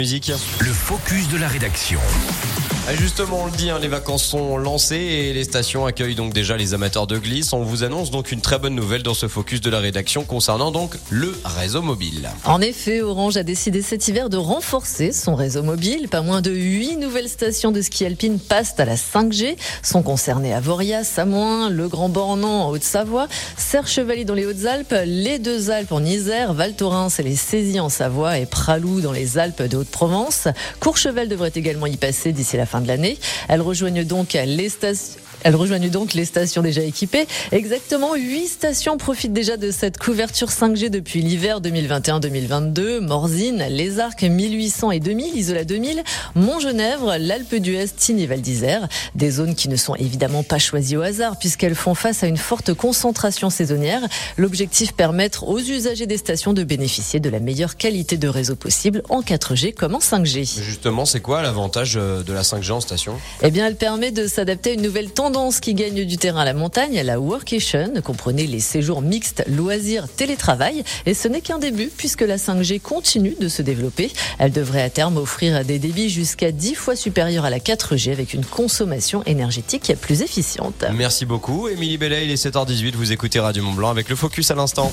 Le focus de la rédaction. Ah, Justement, on le dit, hein, les vacances sont lancées et les stations accueillent donc déjà les amateurs de glisse. On vous annonce donc une très bonne nouvelle dans ce focus de la rédaction concernant donc le réseau mobile. En effet, Orange a décidé cet hiver de renforcer son réseau mobile. Pas moins de 8 nouvelles stations de ski alpine passent à la 5G. Sont concernées Avoria, Samoin, Le Grand Bornand en Haute-Savoie, Serre-Chevalier dans les Hautes-Alpes, les Deux Alpes en Isère, Val Thorens et les Saisies en Savoie et Pralou dans les Alpes de Haute-Provence. Courchevel devrait également y passer d'ici la fin de l'année. Elles rejoignent donc les stations elles rejoignent donc les stations déjà équipées. Exactement 8 stations profitent déjà de cette couverture 5G depuis l'hiver 2021-2022. Morzine, Les Arcs 1800 et 2000, Isola 2000, Montgenèvre, l'Alpe d'Huez, Tignes et Val d'Isère. Des zones qui ne sont évidemment pas choisies au hasard puisqu'elles font face à une forte concentration saisonnière. L'objectif permettre aux usagers des stations de bénéficier de la meilleure qualité de réseau possible en 4G comme en 5G. Justement, c'est quoi l'avantage euh, de la 5G en station? Eh bien, elle permet de s'adapter à une nouvelle qui gagne du terrain à la montagne, la workation. Comprenez les séjours mixtes, loisirs, télétravail. Et ce n'est qu'un début puisque la 5G continue de se développer. Elle devrait à terme offrir des débits jusqu'à 10 fois supérieurs à la 4G avec une consommation énergétique plus efficiente. Merci beaucoup, Émilie Bellet, il est 7h18, vous écoutez Radio Mont Blanc avec le focus à l'instant.